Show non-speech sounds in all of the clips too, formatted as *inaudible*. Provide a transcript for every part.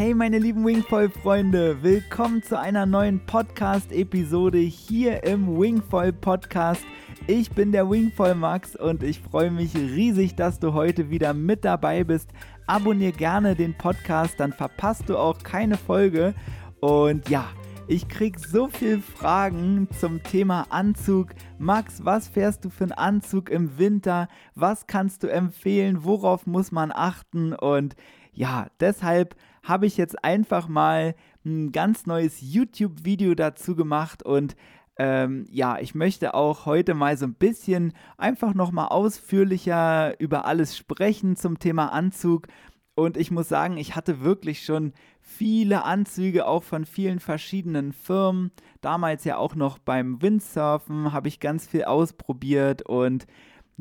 Hey meine lieben Wingfoil-Freunde, willkommen zu einer neuen Podcast-Episode hier im Wingfoil-Podcast. Ich bin der Wingfoil Max und ich freue mich riesig, dass du heute wieder mit dabei bist. Abonnier gerne den Podcast, dann verpasst du auch keine Folge. Und ja, ich krieg so viele Fragen zum Thema Anzug. Max, was fährst du für einen Anzug im Winter? Was kannst du empfehlen? Worauf muss man achten? Und ja, deshalb habe ich jetzt einfach mal ein ganz neues YouTube-Video dazu gemacht und ähm, ja, ich möchte auch heute mal so ein bisschen einfach nochmal ausführlicher über alles sprechen zum Thema Anzug. Und ich muss sagen, ich hatte wirklich schon viele Anzüge, auch von vielen verschiedenen Firmen. Damals ja auch noch beim Windsurfen habe ich ganz viel ausprobiert und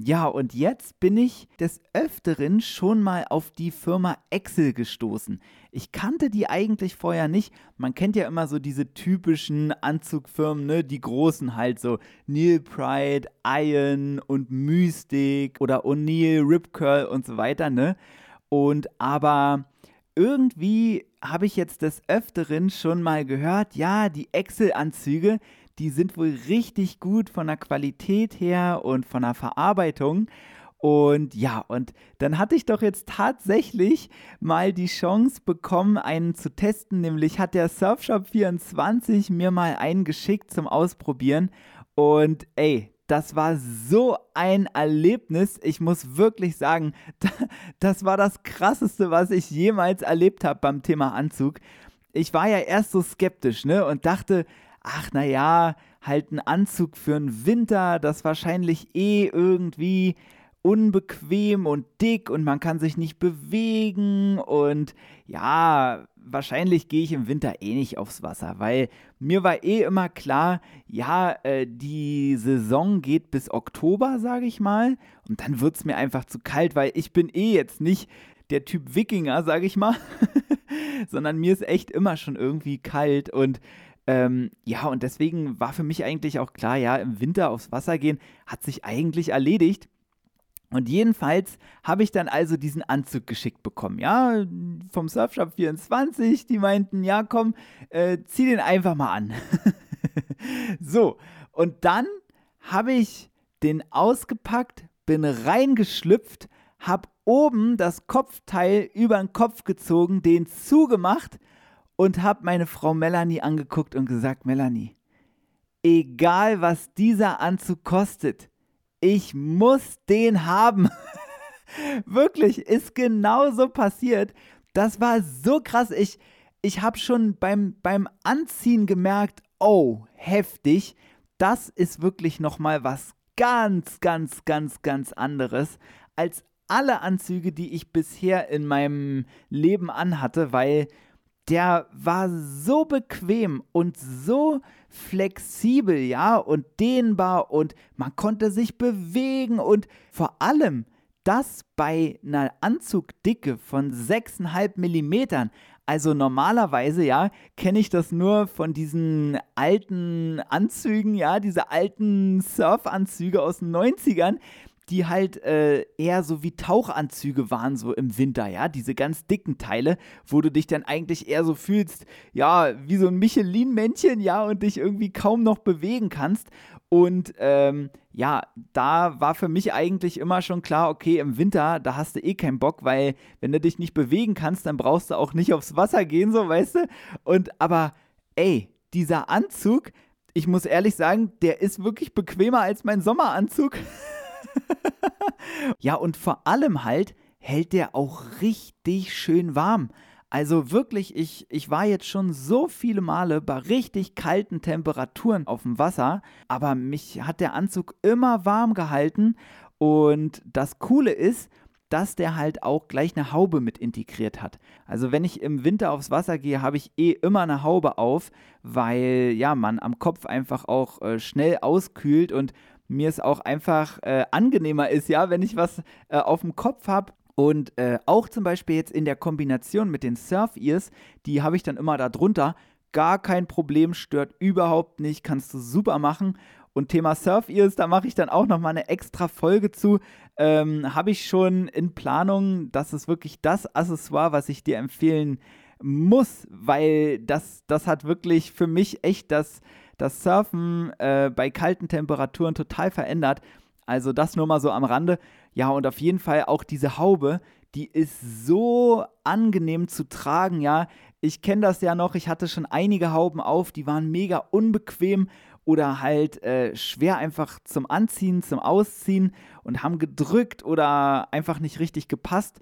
ja, und jetzt bin ich des Öfteren schon mal auf die Firma Excel gestoßen. Ich kannte die eigentlich vorher nicht. Man kennt ja immer so diese typischen Anzugfirmen, ne? Die großen halt so Neil Pride, Iron und Mystic oder O'Neill, Rip Curl und so weiter, ne? Und aber irgendwie habe ich jetzt des Öfteren schon mal gehört, ja, die Excel-Anzüge, die sind wohl richtig gut von der Qualität her und von der Verarbeitung. Und ja, und dann hatte ich doch jetzt tatsächlich mal die Chance bekommen, einen zu testen. Nämlich hat der Surfshop24 mir mal einen geschickt zum Ausprobieren. Und ey, das war so ein Erlebnis. Ich muss wirklich sagen, *laughs* das war das Krasseste, was ich jemals erlebt habe beim Thema Anzug. Ich war ja erst so skeptisch, ne? Und dachte, ach naja, halt ein Anzug für den Winter, das wahrscheinlich eh irgendwie unbequem und dick und man kann sich nicht bewegen und ja, wahrscheinlich gehe ich im Winter eh nicht aufs Wasser, weil mir war eh immer klar, ja, äh, die Saison geht bis Oktober, sage ich mal, und dann wird es mir einfach zu kalt, weil ich bin eh jetzt nicht der Typ Wikinger, sage ich mal, *laughs* sondern mir ist echt immer schon irgendwie kalt und ähm, ja, und deswegen war für mich eigentlich auch klar, ja, im Winter aufs Wasser gehen hat sich eigentlich erledigt. Und jedenfalls habe ich dann also diesen Anzug geschickt bekommen, ja, vom Surfshop 24. Die meinten, ja, komm, äh, zieh den einfach mal an. *laughs* so, und dann habe ich den ausgepackt, bin reingeschlüpft, habe oben das Kopfteil über den Kopf gezogen, den zugemacht und habe meine Frau Melanie angeguckt und gesagt, Melanie, egal was dieser Anzug kostet, ich muss den haben. *laughs* Wirklich, ist genau so passiert. Das war so krass. Ich, ich habe schon beim, beim Anziehen gemerkt, oh, heftig. Das ist wirklich nochmal was ganz, ganz, ganz, ganz anderes als alle Anzüge, die ich bisher in meinem Leben anhatte, weil der war so bequem und so flexibel, ja, und dehnbar und man konnte sich bewegen und vor allem das bei einer Anzugdicke von 6,5 Millimetern. Also normalerweise, ja, kenne ich das nur von diesen alten Anzügen, ja, diese alten Surfanzüge aus den 90ern die halt äh, eher so wie Tauchanzüge waren, so im Winter, ja, diese ganz dicken Teile, wo du dich dann eigentlich eher so fühlst, ja, wie so ein Michelin-Männchen, ja, und dich irgendwie kaum noch bewegen kannst. Und ähm, ja, da war für mich eigentlich immer schon klar, okay, im Winter, da hast du eh keinen Bock, weil wenn du dich nicht bewegen kannst, dann brauchst du auch nicht aufs Wasser gehen, so, weißt du? Und aber, ey, dieser Anzug, ich muss ehrlich sagen, der ist wirklich bequemer als mein Sommeranzug. *laughs* *laughs* ja, und vor allem halt hält der auch richtig schön warm. Also wirklich, ich, ich war jetzt schon so viele Male bei richtig kalten Temperaturen auf dem Wasser, aber mich hat der Anzug immer warm gehalten. Und das Coole ist, dass der halt auch gleich eine Haube mit integriert hat. Also wenn ich im Winter aufs Wasser gehe, habe ich eh immer eine Haube auf, weil ja man am Kopf einfach auch äh, schnell auskühlt und mir es auch einfach äh, angenehmer ist, ja, wenn ich was äh, auf dem Kopf habe. Und äh, auch zum Beispiel jetzt in der Kombination mit den Surf-Ears, die habe ich dann immer da drunter. Gar kein Problem, stört überhaupt nicht, kannst du super machen. Und Thema Surf-Ears, da mache ich dann auch nochmal eine extra Folge zu. Ähm, habe ich schon in Planung. Das ist wirklich das Accessoire, was ich dir empfehlen muss, weil das, das hat wirklich für mich echt das, das Surfen äh, bei kalten Temperaturen total verändert. Also das nur mal so am Rande. Ja, und auf jeden Fall auch diese Haube, die ist so angenehm zu tragen, ja. Ich kenne das ja noch, ich hatte schon einige Hauben auf, die waren mega unbequem oder halt äh, schwer einfach zum Anziehen, zum Ausziehen und haben gedrückt oder einfach nicht richtig gepasst.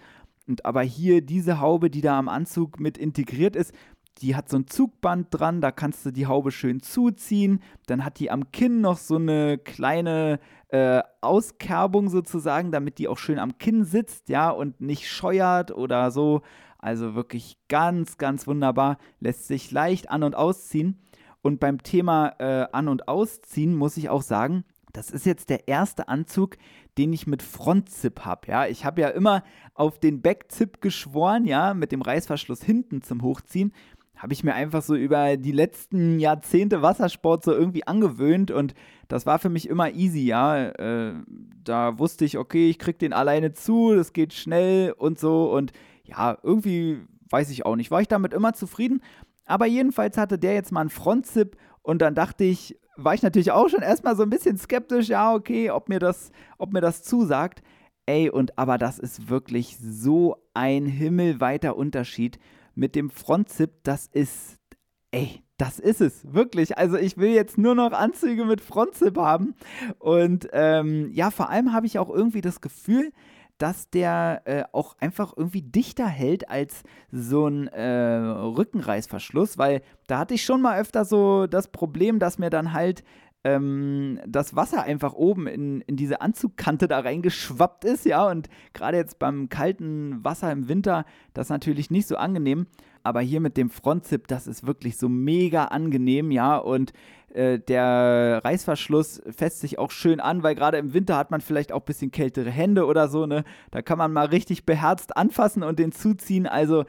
Und aber hier diese Haube, die da am Anzug mit integriert ist, die hat so ein Zugband dran, da kannst du die Haube schön zuziehen. Dann hat die am Kinn noch so eine kleine äh, Auskerbung sozusagen, damit die auch schön am Kinn sitzt, ja, und nicht scheuert oder so. Also wirklich ganz, ganz wunderbar. Lässt sich leicht an- und ausziehen. Und beim Thema äh, An- und Ausziehen muss ich auch sagen, das ist jetzt der erste Anzug, den ich mit Frontzip habe. Ja, ich habe ja immer auf den Backzip geschworen, ja, mit dem Reißverschluss hinten zum Hochziehen. Habe ich mir einfach so über die letzten Jahrzehnte Wassersport so irgendwie angewöhnt und das war für mich immer easy, ja. Äh, da wusste ich, okay, ich krieg den alleine zu, das geht schnell und so und ja, irgendwie weiß ich auch nicht, war ich damit immer zufrieden. Aber jedenfalls hatte der jetzt mal einen Frontzip und dann dachte ich, war ich natürlich auch schon erstmal so ein bisschen skeptisch, ja, okay, ob mir das, ob mir das zusagt. Ey, und aber das ist wirklich so ein himmelweiter Unterschied mit dem Frontzip. Das ist, ey, das ist es, wirklich. Also ich will jetzt nur noch Anzüge mit Frontzip haben. Und ähm, ja, vor allem habe ich auch irgendwie das Gefühl, dass der äh, auch einfach irgendwie dichter hält als so ein äh, Rückenreißverschluss, weil da hatte ich schon mal öfter so das Problem, dass mir dann halt ähm, das Wasser einfach oben in, in diese Anzugkante da reingeschwappt ist, ja, und gerade jetzt beim kalten Wasser im Winter, das ist natürlich nicht so angenehm, aber hier mit dem Frontzip, das ist wirklich so mega angenehm, ja, und äh, der Reißverschluss fässt sich auch schön an, weil gerade im Winter hat man vielleicht auch ein bisschen kältere Hände oder so, ne? Da kann man mal richtig beherzt anfassen und den zuziehen. Also,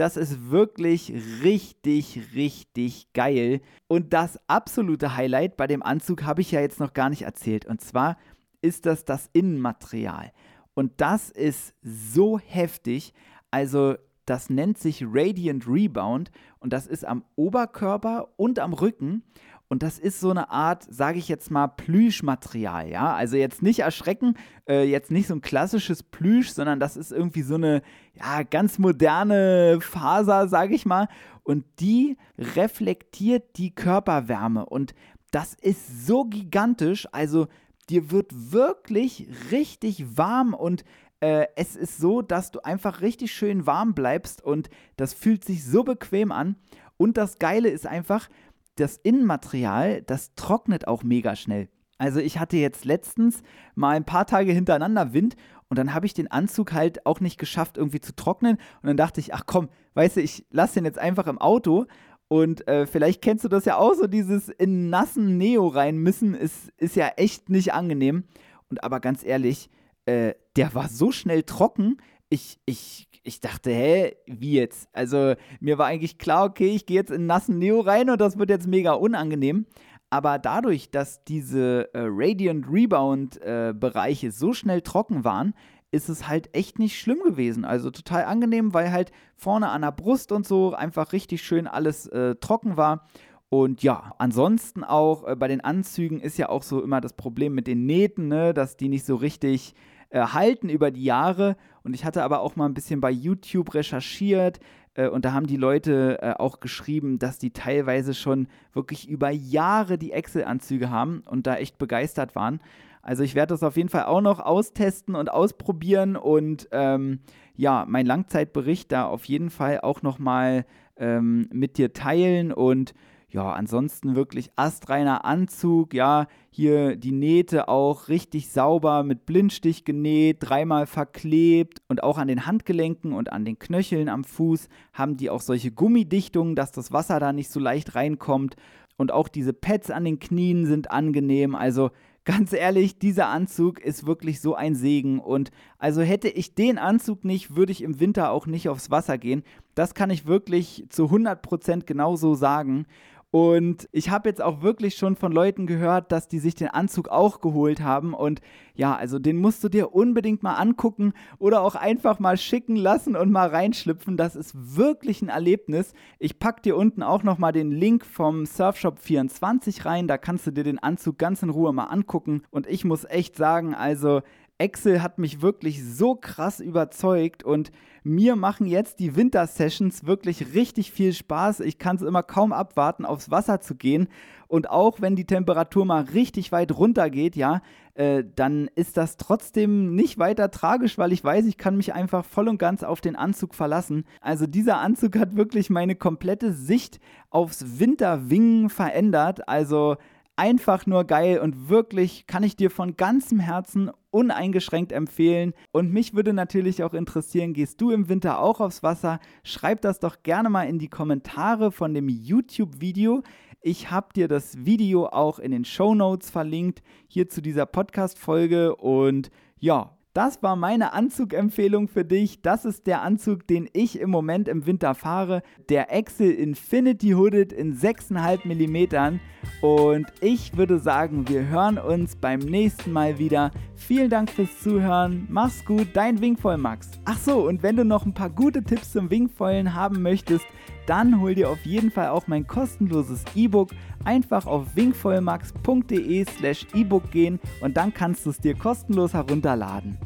das ist wirklich richtig, richtig geil. Und das absolute Highlight bei dem Anzug habe ich ja jetzt noch gar nicht erzählt. Und zwar ist das das Innenmaterial. Und das ist so heftig. Also das nennt sich Radiant Rebound und das ist am Oberkörper und am Rücken. Und das ist so eine Art, sage ich jetzt mal, Plüschmaterial, ja. Also jetzt nicht erschrecken, äh, jetzt nicht so ein klassisches Plüsch, sondern das ist irgendwie so eine, ja, ganz moderne Faser, sage ich mal. Und die reflektiert die Körperwärme. Und das ist so gigantisch. Also dir wird wirklich richtig warm und äh, es ist so, dass du einfach richtig schön warm bleibst und das fühlt sich so bequem an. Und das Geile ist einfach, das Innenmaterial, das trocknet auch mega schnell. Also ich hatte jetzt letztens mal ein paar Tage hintereinander Wind und dann habe ich den Anzug halt auch nicht geschafft irgendwie zu trocknen und dann dachte ich, ach komm, weißt du, ich lasse den jetzt einfach im Auto und äh, vielleicht kennst du das ja auch so, dieses in nassen Neo rein müssen, ist, ist ja echt nicht angenehm. Und aber ganz ehrlich, äh, der war so schnell trocken, ich, ich ich dachte, hä, wie jetzt? Also mir war eigentlich klar, okay, ich gehe jetzt in nassen Neo rein und das wird jetzt mega unangenehm. Aber dadurch, dass diese äh, Radiant Rebound äh, so schnell trocken waren, ist es halt echt nicht schlimm gewesen. Also total angenehm, weil halt vorne an der Brust und so einfach richtig schön alles äh, trocken war. Und ja, ansonsten auch äh, bei den Anzügen ist ja auch so immer das Problem mit den Nähten, ne, dass die nicht so richtig äh, halten über die Jahre. Und ich hatte aber auch mal ein bisschen bei YouTube recherchiert äh, und da haben die Leute äh, auch geschrieben, dass die teilweise schon wirklich über Jahre die Excel-Anzüge haben und da echt begeistert waren. Also ich werde das auf jeden Fall auch noch austesten und ausprobieren und ähm, ja, mein Langzeitbericht da auf jeden Fall auch nochmal ähm, mit dir teilen und ja, ansonsten wirklich astreiner Anzug, ja, hier die Nähte auch richtig sauber mit Blindstich genäht, dreimal verklebt und auch an den Handgelenken und an den Knöcheln am Fuß haben die auch solche Gummidichtungen, dass das Wasser da nicht so leicht reinkommt und auch diese Pads an den Knien sind angenehm, also ganz ehrlich, dieser Anzug ist wirklich so ein Segen. Und also hätte ich den Anzug nicht, würde ich im Winter auch nicht aufs Wasser gehen. Das kann ich wirklich zu 100% genauso sagen. Und ich habe jetzt auch wirklich schon von Leuten gehört, dass die sich den Anzug auch geholt haben. Und ja, also den musst du dir unbedingt mal angucken oder auch einfach mal schicken lassen und mal reinschlüpfen. Das ist wirklich ein Erlebnis. Ich packe dir unten auch nochmal den Link vom Surfshop 24 rein. Da kannst du dir den Anzug ganz in Ruhe mal angucken. Und ich muss echt sagen, also Excel hat mich wirklich so krass überzeugt und mir machen jetzt die Winter-Sessions wirklich richtig viel Spaß. Ich kann es immer kaum abwarten, aufs Wasser zu gehen. Und auch wenn die Temperatur mal richtig weit runter geht, ja, äh, dann ist das trotzdem nicht weiter tragisch, weil ich weiß, ich kann mich einfach voll und ganz auf den Anzug verlassen. Also dieser Anzug hat wirklich meine komplette Sicht aufs Winterwingen verändert. Also einfach nur geil und wirklich kann ich dir von ganzem Herzen uneingeschränkt empfehlen. Und mich würde natürlich auch interessieren, gehst du im Winter auch aufs Wasser? Schreib das doch gerne mal in die Kommentare von dem YouTube-Video. Ich habe dir das Video auch in den Show Notes verlinkt, hier zu dieser Podcast-Folge. Und ja, das war meine Anzugempfehlung für dich. Das ist der Anzug, den ich im Moment im Winter fahre. Der Excel Infinity Hooded in 6,5 mm. Und ich würde sagen, wir hören uns beim nächsten Mal wieder. Vielen Dank fürs Zuhören. Mach's gut, dein Wingfoil Max. Ach so, und wenn du noch ein paar gute Tipps zum Wingfoilen haben möchtest, dann hol dir auf jeden Fall auch mein kostenloses E-Book. Einfach auf wingvollmax.de slash E-Book gehen und dann kannst du es dir kostenlos herunterladen.